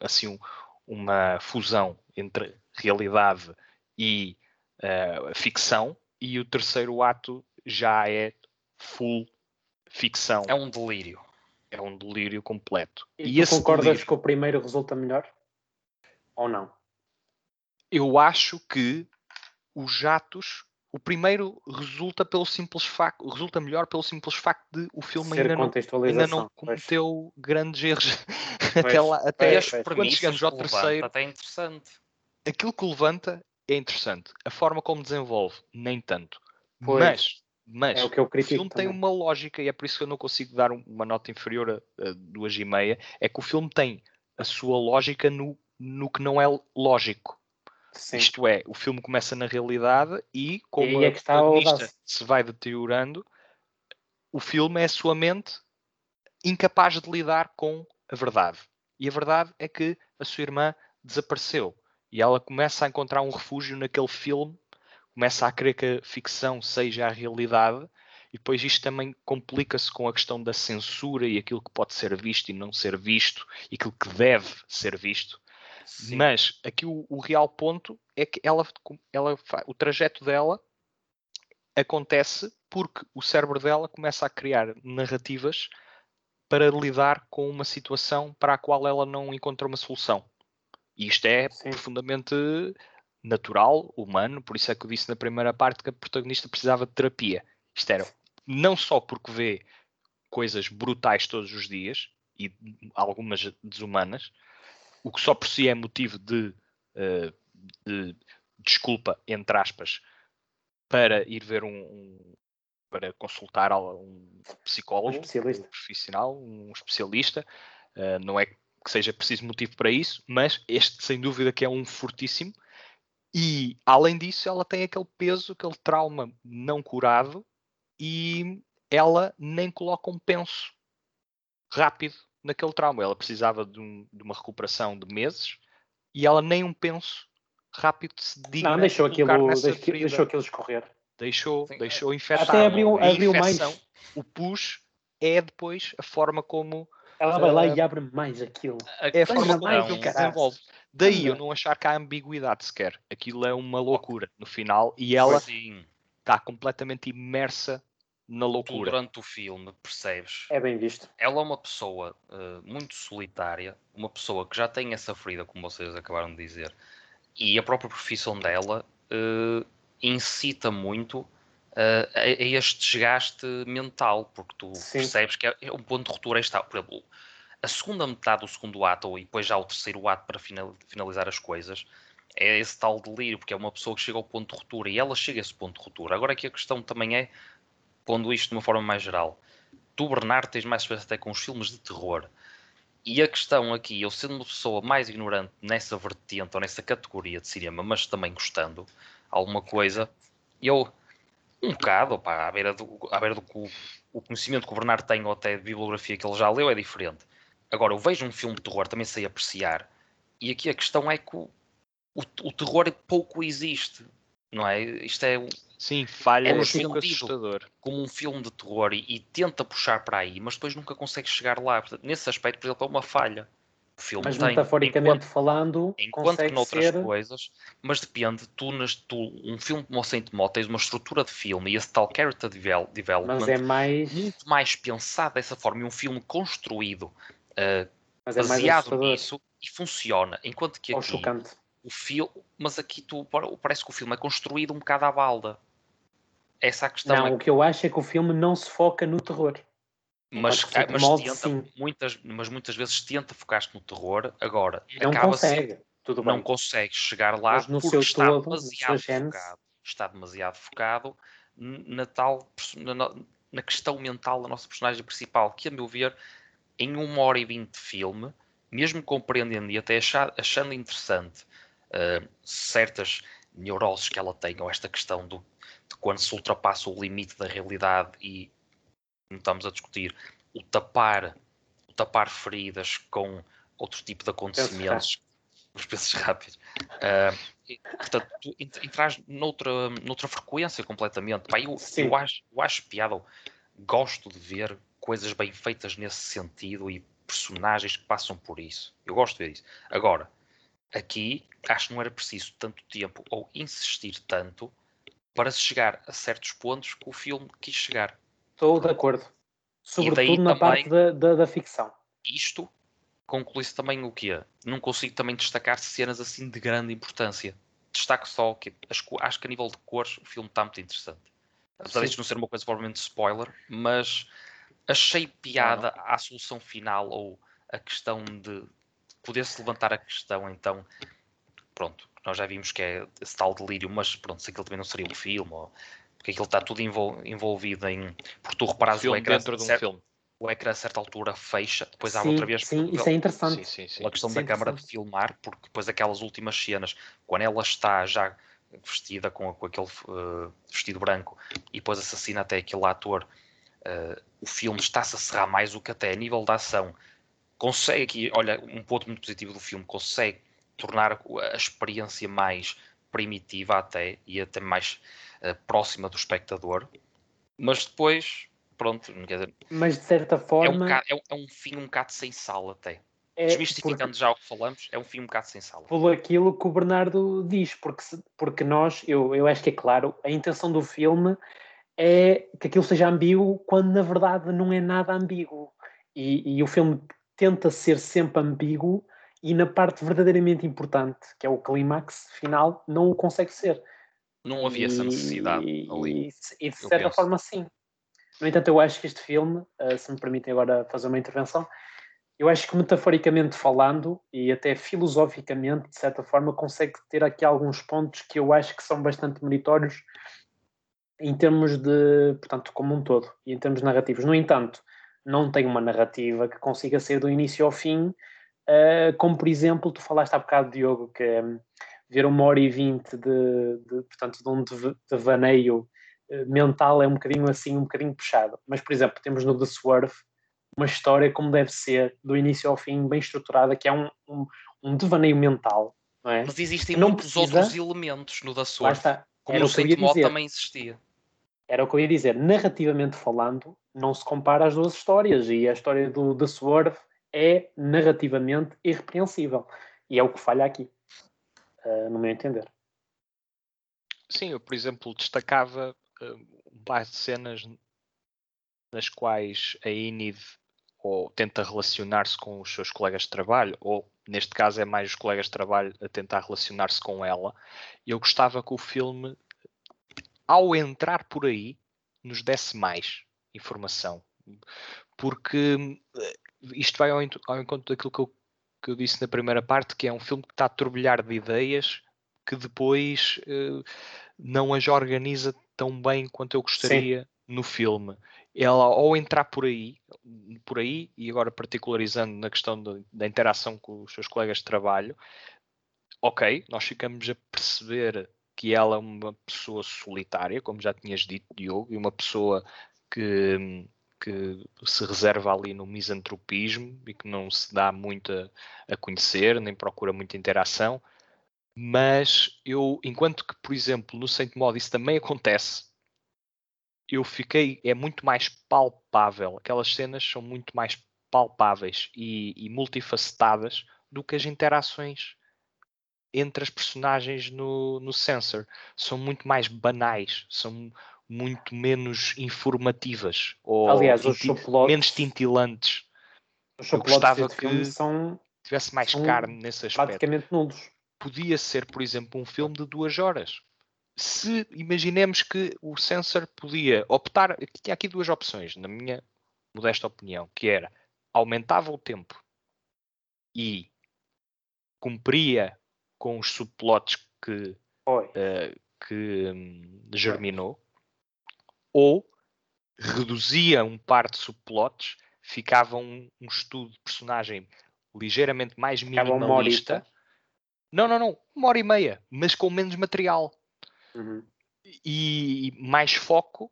assim uma fusão entre realidade e uh, ficção, e o terceiro ato já é full ficção. É um delírio é um delírio completo. E, e tu concordas delírio, que o primeiro resulta melhor? Ou não? Eu acho que os jatos, o primeiro resulta pelo simples facto, resulta melhor pelo simples facto de o filme ainda não, ainda não cometeu pois. grandes erros até lá, até pois, quando chegamos ao terceiro. Até interessante. Aquilo que levanta é interessante. A forma como desenvolve, nem tanto. Mas mas é o, que eu o filme também. tem uma lógica e é por isso que eu não consigo dar uma nota inferior a, a duas e meia. É que o filme tem a sua lógica no, no que não é lógico. Sim. Isto é, o filme começa na realidade e como e é a se vai deteriorando, o filme é a sua mente incapaz de lidar com a verdade. E a verdade é que a sua irmã desapareceu. E ela começa a encontrar um refúgio naquele filme começa a crer que a ficção seja a realidade e depois isto também complica-se com a questão da censura e aquilo que pode ser visto e não ser visto e aquilo que deve ser visto. Sim. Mas aqui o, o, real ponto é que ela, ela, o trajeto dela acontece porque o cérebro dela começa a criar narrativas para lidar com uma situação para a qual ela não encontra uma solução. E isto é Sim. profundamente natural, humano, por isso é que eu disse na primeira parte que a protagonista precisava de terapia. Isto era não só porque vê coisas brutais todos os dias e algumas desumanas, o que só por si é motivo de, uh, de desculpa, entre aspas, para ir ver um, um para consultar um psicólogo, um, um profissional, um especialista. Uh, não é que seja preciso motivo para isso, mas este sem dúvida que é um fortíssimo. E, além disso, ela tem aquele peso, aquele trauma não curado e ela nem coloca um penso rápido naquele trauma. Ela precisava de, um, de uma recuperação de meses e ela nem um penso rápido se digna Não, deixou aquilo, deixou, deixou aquilo escorrer. Deixou, Sim. deixou infectar. Até abriu, abriu mais. O push é depois a forma como ela vai uh, lá e abre mais aquilo. É a forma como aquilo desenvolve. Daí eu não achar que há ambiguidade sequer. Aquilo é uma loucura no final e ela está completamente imersa na loucura. Tu, durante o filme, percebes? É bem visto. Ela é uma pessoa uh, muito solitária, uma pessoa que já tem essa ferida, como vocês acabaram de dizer, e a própria profissão dela uh, incita muito uh, a, a, este desgaste mental, porque tu Sim. percebes que é, é um ponto de ruptura. Está, por exemplo, a segunda metade do segundo ato, e depois já o terceiro ato para finalizar as coisas, é esse tal delírio, porque é uma pessoa que chega ao ponto de ruptura e ela chega a esse ponto de ruptura. Agora aqui a questão também é, pondo isto de uma forma mais geral, tu, Bernardo, tens mais experiência até com os filmes de terror. E a questão aqui, eu sendo uma pessoa mais ignorante nessa vertente ou nessa categoria de cinema, mas também gostando alguma coisa, eu, um bocado, opa, à beira do, à beira do o conhecimento que o Bernardo tem ou até de bibliografia que ele já leu é diferente. Agora, eu vejo um filme de terror, também sei apreciar, e aqui a questão é que o, o terror pouco existe, não é? Isto é Sim, falha, é, assustador. Como um filme de terror e, e, tenta puxar para aí, mas depois nunca consegue chegar lá. Portanto, nesse aspecto, por exemplo, é uma falha. O filme mas tem, metaforicamente enquanto, falando, enquanto que noutras ser... coisas, mas depende, tu, nas, tu um filme como o Saint Mo tens uma estrutura de filme e esse tal character development mas é mais... muito mais pensado dessa forma e um filme construído uh, mas baseado é nisso e funciona. Enquanto que aqui, chocante. O filme, mas aqui tu, parece que o filme é construído um bocado à balda. Essa é a questão. Não, é... o que eu acho é que o filme não se foca no terror. Mas, é, mas, tenta, muitas, mas muitas vezes tenta focar-se no terror, agora não acaba consegue. Tudo não consegue chegar lá porque está todo, demasiado focado. Está demasiado focado na tal na, na, questão mental da nossa personagem principal, que a meu ver, em uma hora e vinte de filme, mesmo compreendendo e até achar, achando interessante uh, certas neuroses que ela tem, ou esta questão do, de quando se ultrapassa o limite da realidade e como estamos a discutir, o tapar, o tapar feridas com outro tipo de acontecimentos, os pensos rápidos, uh, e, portanto, entras noutra, noutra frequência completamente. Pá, eu, eu, acho, eu acho piada, gosto de ver coisas bem feitas nesse sentido e personagens que passam por isso. Eu gosto de ver isso. Agora, aqui acho que não era preciso tanto tempo ou insistir tanto para se chegar a certos pontos que o filme quis chegar. Estou de acordo. Sobretudo na parte da, da, da, ficção. Isto conclui-se também o quê? Não consigo também destacar cenas assim de grande importância. Destaco só o quê? Acho, que a nível de cores o filme está muito interessante. Apesar disto não ser uma coisa provavelmente spoiler, mas achei piada não. à solução final ou a questão de poder-se levantar a questão então pronto, nós já vimos que é esse tal delírio, mas pronto, se aquilo também não seria um filme ou porque aquilo está tudo envolvido em. Porque tu reparas o ecrã. Dentro de um certo, filme. O ecrã a certa altura fecha, depois abre outra vez. Sim, isso é interessante. Sim, sim, sim. A questão da é câmara de filmar, porque depois aquelas últimas cenas, quando ela está já vestida com, com aquele uh, vestido branco e depois assassina até aquele ator, uh, o filme está-se a serrar mais do que até a nível da ação. Consegue aqui, olha, um ponto muito positivo do filme, consegue tornar a experiência mais primitiva até e até mais uh, próxima do espectador, mas depois, pronto, dizer, mas de certa forma é um, é, é um fim um bocado sem sal até. É, Desmistificando porque, já o que falamos, é um fim um bocado sem sala. Por aquilo que o Bernardo diz, porque, porque nós, eu, eu acho que é claro, a intenção do filme é que aquilo seja ambíguo, quando na verdade não é nada ambíguo. E, e o filme tenta ser sempre ambíguo, e na parte verdadeiramente importante, que é o clímax final, não o consegue ser. Não havia e, essa necessidade ali. E, e de certa penso. forma, sim. No entanto, eu acho que este filme, uh, se me permitem agora fazer uma intervenção, eu acho que metaforicamente falando e até filosoficamente, de certa forma, consegue ter aqui alguns pontos que eu acho que são bastante meritórios em termos de, portanto, como um todo, e em termos narrativos. No entanto, não tem uma narrativa que consiga ser do início ao fim Uh, como por exemplo, tu falaste há bocado, Diogo, que um, ver uma hora e vinte de, de, portanto, de um devaneio uh, mental é um bocadinho assim, um bocadinho puxado. Mas, por exemplo, temos no The Swerve uma história como deve ser, do início ao fim, bem estruturada, que é um, um, um devaneio mental. Não é? Mas existem não muitos precisa... outros elementos no The Swerve, como no Saint Maud também existia. Era o que eu ia dizer. Narrativamente falando, não se compara as duas histórias. E a história do The Swerve é narrativamente irrepreensível. E é o que falha aqui, uh, no meu entender. Sim, eu, por exemplo, destacava uh, um par de cenas nas quais a Enid ou tenta relacionar-se com os seus colegas de trabalho, ou neste caso é mais os colegas de trabalho a tentar relacionar-se com ela. Eu gostava que o filme, ao entrar por aí, nos desse mais informação. Porque eh, isto vai ao, ao encontro daquilo que eu, que eu, disse na primeira parte, que é um filme que está a turbilhar de ideias que depois uh, não as organiza tão bem quanto eu gostaria Sim. no filme. Ela, ao entrar por aí, por aí, e agora particularizando na questão de, da interação com os seus colegas de trabalho, ok, nós ficamos a perceber que ela é uma pessoa solitária, como já tinhas dito, Diogo, e uma pessoa que que se reserva ali no misantropismo e que não se dá muito a, a conhecer, nem procura muita interação. mas eu, enquanto que, por exemplo, no Saint Mod isso também acontece, eu fiquei, é muito mais palpável, aquelas cenas são muito mais palpáveis e, e multifacetadas do que as interações entre as personagens no, no Sensor. São muito mais banais, são muito menos informativas ou Aliás, tinti os menos tintilantes. Os eu gostava que são, tivesse mais carne nesse aspecto. Praticamente nulos. Podia ser, por exemplo, um filme de duas horas. Se imaginemos que o Sensor podia optar, tinha aqui duas opções, na minha modesta opinião, que era aumentava o tempo e cumpria com os subplots que, uh, que um, germinou, ou reduzia um par de subplots, ficava um, um estudo de personagem ligeiramente mais minimalista. Não, não, não, uma hora e meia, mas com menos material. Uhum. E mais foco,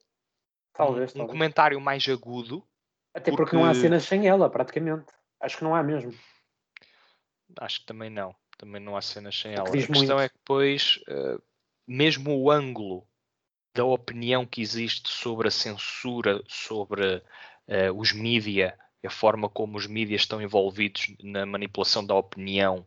talvez, um, talvez. comentário mais agudo. Até porque... porque não há cenas sem ela, praticamente. Acho que não há mesmo. Acho que também não. Também não há cenas sem ela. A questão muito. é que depois, uh, mesmo o ângulo da opinião que existe sobre a censura, sobre uh, os mídia, a forma como os mídias estão envolvidos na manipulação da opinião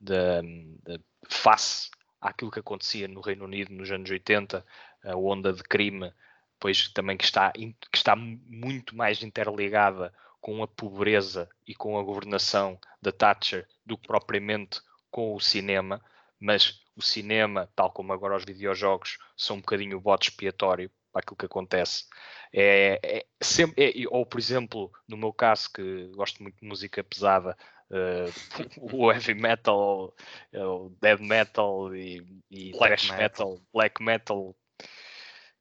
de, de, face àquilo que acontecia no Reino Unido nos anos 80, a onda de crime, pois também que está, que está muito mais interligada com a pobreza e com a governação da Thatcher do que propriamente com o cinema, mas o cinema, tal como agora os videojogos, são um bocadinho o bote expiatório para aquilo que acontece. É, é sempre, é, ou, por exemplo, no meu caso, que gosto muito de música pesada, uh, o heavy metal, o death metal e, e thrash metal. metal, black metal,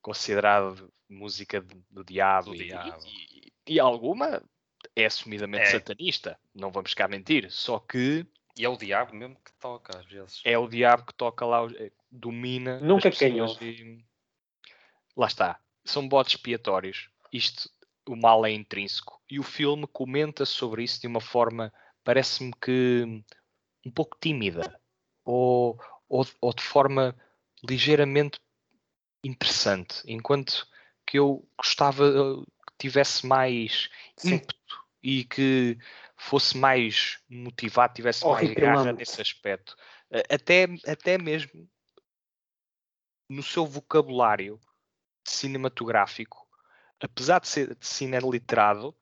considerado música do diabo, do e, diabo. E, e, alguma é assumidamente é. satanista, não vamos cá mentir, só que e é o diabo mesmo que toca às vezes. É o diabo que toca lá, eh, domina. Nunca ganhou. E... Lá está. São botes expiatórios. Isto, o mal é intrínseco. E o filme comenta sobre isso de uma forma, parece-me que um pouco tímida. Ou, ou, ou de forma ligeiramente interessante. Enquanto que eu gostava eh, que tivesse mais Sim. ímpeto e que fosse mais motivado, tivesse mais garra nesse aspecto. Até, até mesmo no seu vocabulário cinematográfico, apesar de ser de cine literado,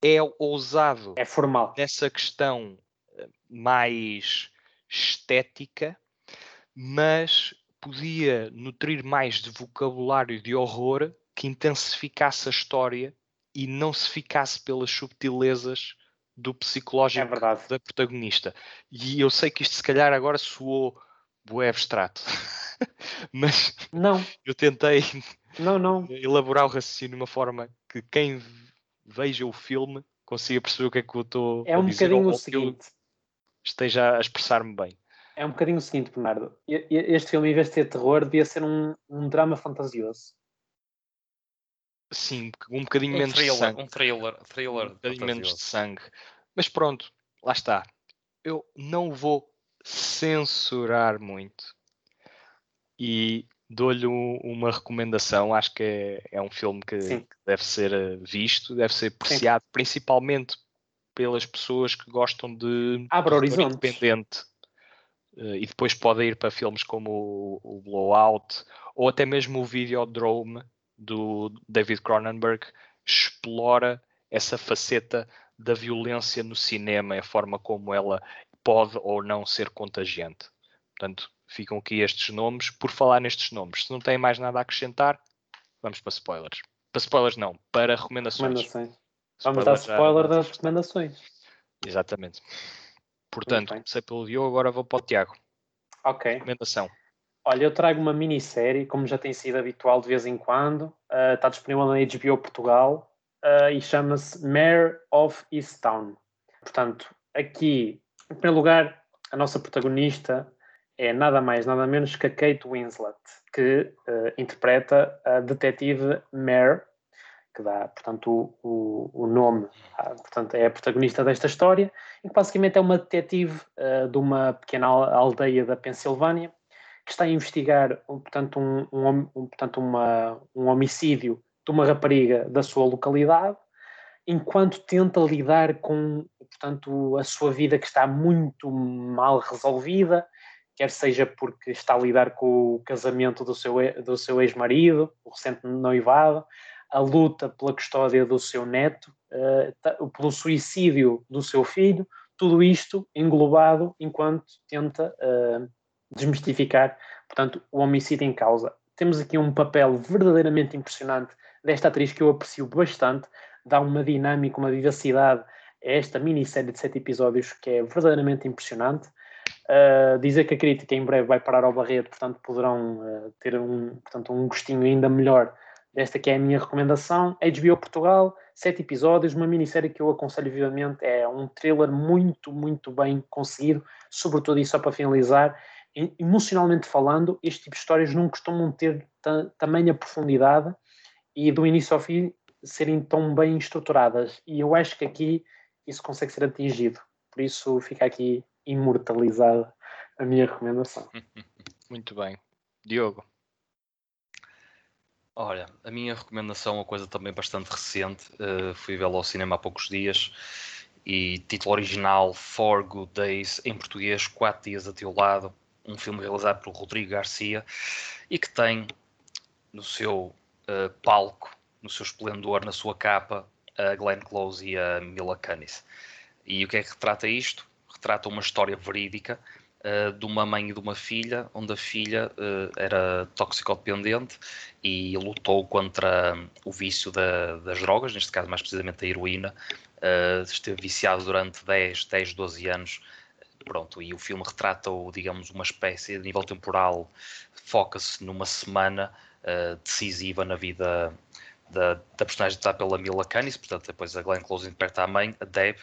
é ousado é formal. nessa questão eh, mais estética, mas podia nutrir mais de vocabulário de horror que intensificasse a história e não se ficasse pelas subtilezas do psicológico é da protagonista. E eu sei que isto se calhar agora soou bué abstrato. Mas não. eu tentei não, não. elaborar o raciocínio de uma forma que quem veja o filme consiga perceber o que é que eu estou é um a dizer. bocadinho o seguinte. Esteja a expressar-me bem. É um bocadinho o seguinte, Bernardo. Este filme, em vez de ter terror, devia ser um, um drama fantasioso. Sim, um bocadinho um menos thriller, de sangue. Um thriller, thriller um bocadinho menos de sangue. Mas pronto, lá está. Eu não vou censurar muito. E dou-lhe uma recomendação. Acho que é, é um filme que Sim. deve ser eh, visto, deve ser apreciado, Sim. principalmente pelas pessoas que gostam de Abre horizontes. independente. Uh, e depois pode ir para filmes como o, o Blowout ou até mesmo o Videodrome do David Cronenberg explora essa faceta da violência no cinema, a forma como ela pode ou não ser contagiante. Portanto, ficam aqui estes nomes. Por falar nestes nomes, se não tem mais nada a acrescentar, vamos para spoilers. Para spoilers não, para recomendações. recomendações. Vamos dar spoiler das recomendações. Exatamente. Portanto, comecei pelo Diogo, agora vou para o Tiago. Ok. Recomendação. Olha, eu trago uma minissérie, como já tem sido habitual de vez em quando. Uh, está disponível na HBO Portugal uh, e chama-se Mayor of Easttown. Portanto, aqui, em primeiro lugar, a nossa protagonista é nada mais, nada menos que a Kate Winslet, que uh, interpreta a detetive Mare, que dá, portanto, o, o, o nome, portanto, é a protagonista desta história, e que basicamente é uma detetive de uma pequena aldeia da Pensilvânia, que está a investigar, portanto, um, um, portanto uma, um homicídio de uma rapariga da sua localidade, enquanto tenta lidar com, portanto, a sua vida que está muito mal resolvida, quer seja porque está a lidar com o casamento do seu, do seu ex-marido, o recente noivado, a luta pela custódia do seu neto, uh, pelo suicídio do seu filho, tudo isto englobado enquanto tenta uh, desmistificar, portanto, o homicídio em causa. Temos aqui um papel verdadeiramente impressionante desta atriz que eu aprecio bastante, dá uma dinâmica, uma vivacidade a esta minissérie de sete episódios que é verdadeiramente impressionante. Uh, dizer que a crítica em breve vai parar ao Barreto, portanto poderão uh, ter um, portanto, um gostinho ainda melhor desta que é a minha recomendação. HBO Portugal, sete episódios, uma minissérie que eu aconselho vivamente, é um thriller muito, muito bem conseguido, sobretudo e só para finalizar, emocionalmente falando, este tipo de histórias não costumam ter tamanha profundidade e do início ao fim serem tão bem estruturadas. E eu acho que aqui isso consegue ser atingido. Por isso fica aqui imortalizada a minha recomendação. Muito bem. Diogo. Olha, a minha recomendação é uma coisa também bastante recente. Uh, fui vê-la ao cinema há poucos dias e título original Four Good Days, em português, Quatro Dias a Teu Lado, um filme realizado por Rodrigo Garcia e que tem no seu uh, palco, no seu esplendor, na sua capa, a Glenn Close e a Mila Kunis. E o que é que retrata isto? Retrata uma história verídica uh, de uma mãe e de uma filha, onde a filha uh, era toxicodependente e lutou contra o vício da, das drogas, neste caso mais precisamente a heroína. Esteve viciado durante 10, 10, 12 anos pronto, e o filme retrata, digamos, uma espécie de nível temporal, foca-se numa semana uh, decisiva na vida da, da personagem está pela Mila Kunis, portanto depois a Glenn Close interpreta a mãe, a Deb,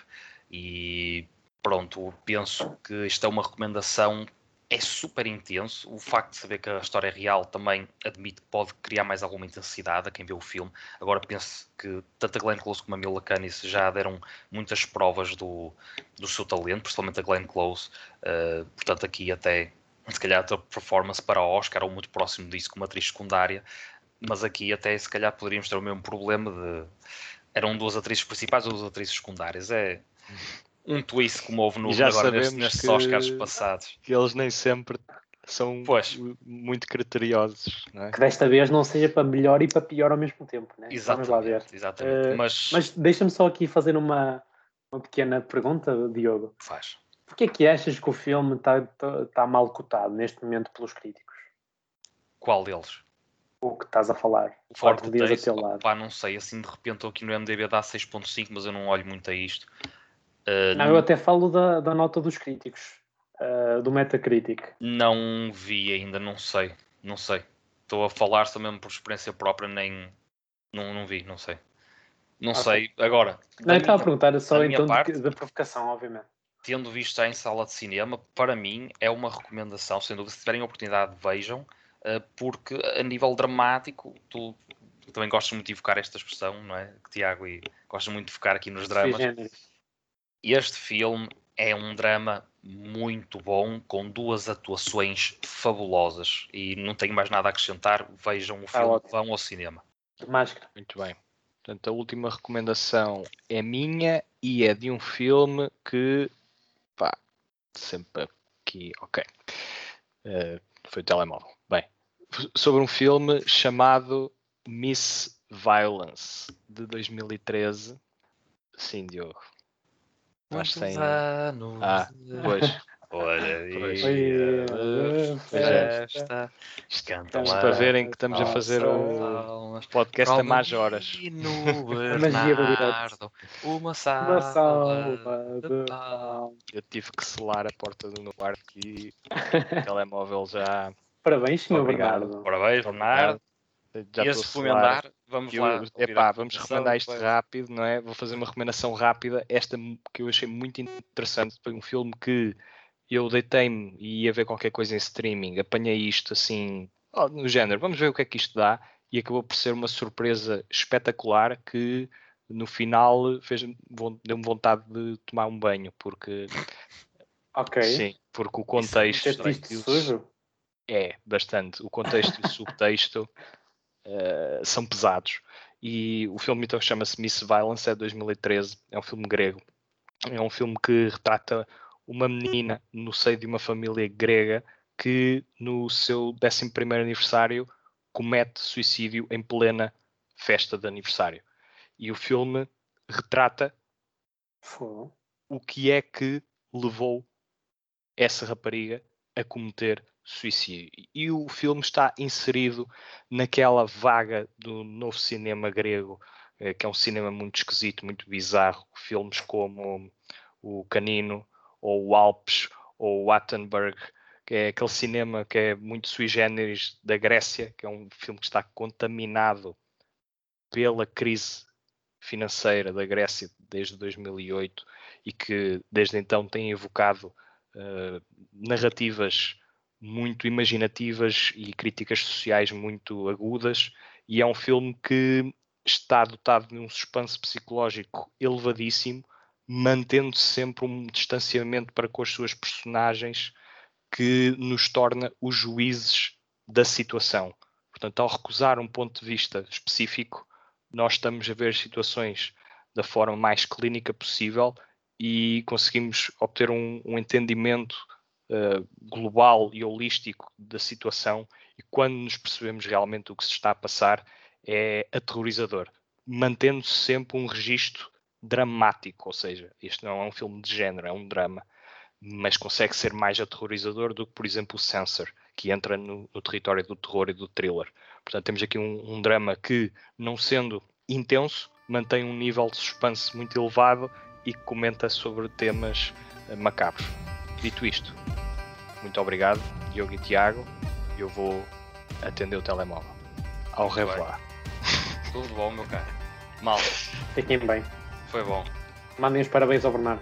e pronto, penso que isto é uma recomendação é super intenso. O facto de saber que a história é real também admite que pode criar mais alguma intensidade a quem vê o filme. Agora penso que tanto a Glenn Close como a Mila Kunis já deram muitas provas do, do seu talento, principalmente a Glenn Close. Uh, portanto, aqui até se calhar a performance para o Oscar ou muito próximo disso como atriz secundária. Mas aqui até se calhar poderíamos ter o mesmo problema de eram duas atrizes principais ou duas atrizes secundárias. É um twist como houve no, já agora nestes, nestes Oscars passados. Que eles nem sempre são pois. muito criteriosos. É? Que desta vez não seja para melhor e para pior ao mesmo tempo. Né? Exatamente, Vamos lá ver. Exatamente. Uh, mas mas deixa-me só aqui fazer uma, uma pequena pergunta, Diogo. Faz. Porquê é que achas que o filme está tá, tá mal cotado neste momento pelos críticos? Qual deles? O que estás a falar. O Forte dias a teu lado. Pá, não sei, assim de repente estou aqui no MDB dá 6.5, mas eu não olho muito a isto. Uh, não, eu até falo da, da nota dos críticos, uh, do Metacritic. Não vi ainda, não sei, não sei. Estou a falar só mesmo por experiência própria, nem não, não vi, não sei. Não sei, agora. Não, estava a perguntar só então parte, da provocação, obviamente. Tendo visto já em sala de cinema, para mim é uma recomendação, sem dúvida, se tiverem a oportunidade, vejam, uh, porque a nível dramático, tu, também gostas muito de evocar esta expressão, não é? Tiago, e gostas muito de focar aqui nos dramas. Este filme é um drama muito bom, com duas atuações fabulosas. E não tenho mais nada a acrescentar. Vejam o filme, ah, vão ao cinema. Máscara. Muito bem. Portanto, a última recomendação é minha e é de um filme que, pá, sempre aqui, ok. Uh, foi o telemóvel. Bem, sobre um filme chamado Miss Violence, de 2013. Sim, Diogo. Mas tem. Anos. Ah, pois. Olha aí. Festa. Estamos para verem que estamos a fazer o podcast a mais horas. Bernardo, uma salva, uma salva de Eu tive que selar a porta do meu quarto e o telemóvel já. Parabéns, senhor Bernardo. Parabéns, Bernardo. Já e a recomendar, vamos eu, lá. Epá, vamos recomendar isto rápido, não é? Vou fazer uma recomendação rápida. Esta que eu achei muito interessante. Foi um filme que eu deitei-me e ia ver qualquer coisa em streaming. Apanhei isto assim, no género, vamos ver o que é que isto dá. e acabou por ser uma surpresa espetacular que no final fez deu-me vontade de tomar um banho, porque Ok. Sim, porque o contexto. Isso, sujo? É, bastante. O contexto e o subtexto uh, são pesados. E o filme então chama-se Miss Violence, é de 2013, é um filme grego. É um filme que retrata uma menina no seio de uma família grega que no seu 11 aniversário comete suicídio em plena festa de aniversário. E o filme retrata o que é que levou essa rapariga a cometer suicídio. E o filme está inserido naquela vaga do novo cinema grego, eh, que é um cinema muito esquisito, muito bizarro. Filmes como o Canino, ou o Alpes, ou o Attenberg, que é aquele cinema que é muito sui generis da Grécia, que é um filme que está contaminado pela crise financeira da Grécia desde 2008 e que desde então tem evocado uh, narrativas muito imaginativas e críticas sociais muito agudas, e é um filme que está dotado de um suspense psicológico elevadíssimo, mantendo sempre um distanciamento para com as suas personagens que nos torna os juízes da situação. Portanto, ao recusar um ponto de vista específico, nós estamos a ver situações da forma mais clínica possível e conseguimos obter um, um entendimento uh, global e holístico da situação e quando nos percebemos realmente o que se está a passar é aterrorizador, mantendo -se sempre um registro dramático, ou seja, este não é um filme de género, é um drama, mas consegue ser mais aterrorizador do que, por exemplo, o Sensor, que entra no, no território do terror e do thriller. Portanto, temos aqui um, um drama que, não sendo intenso, mantém um nível de suspense muito elevado e comenta sobre temas eh, macabros. Dito isto, muito obrigado, Diogo e Tiago. Eu vou atender o telemóvel. Ao revoir. Tudo bom, meu caro. Mal. Fiquem bem. Foi bom. Mandem os parabéns ao Bernardo.